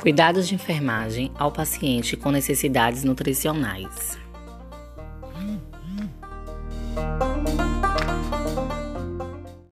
Cuidados de enfermagem ao paciente com necessidades nutricionais.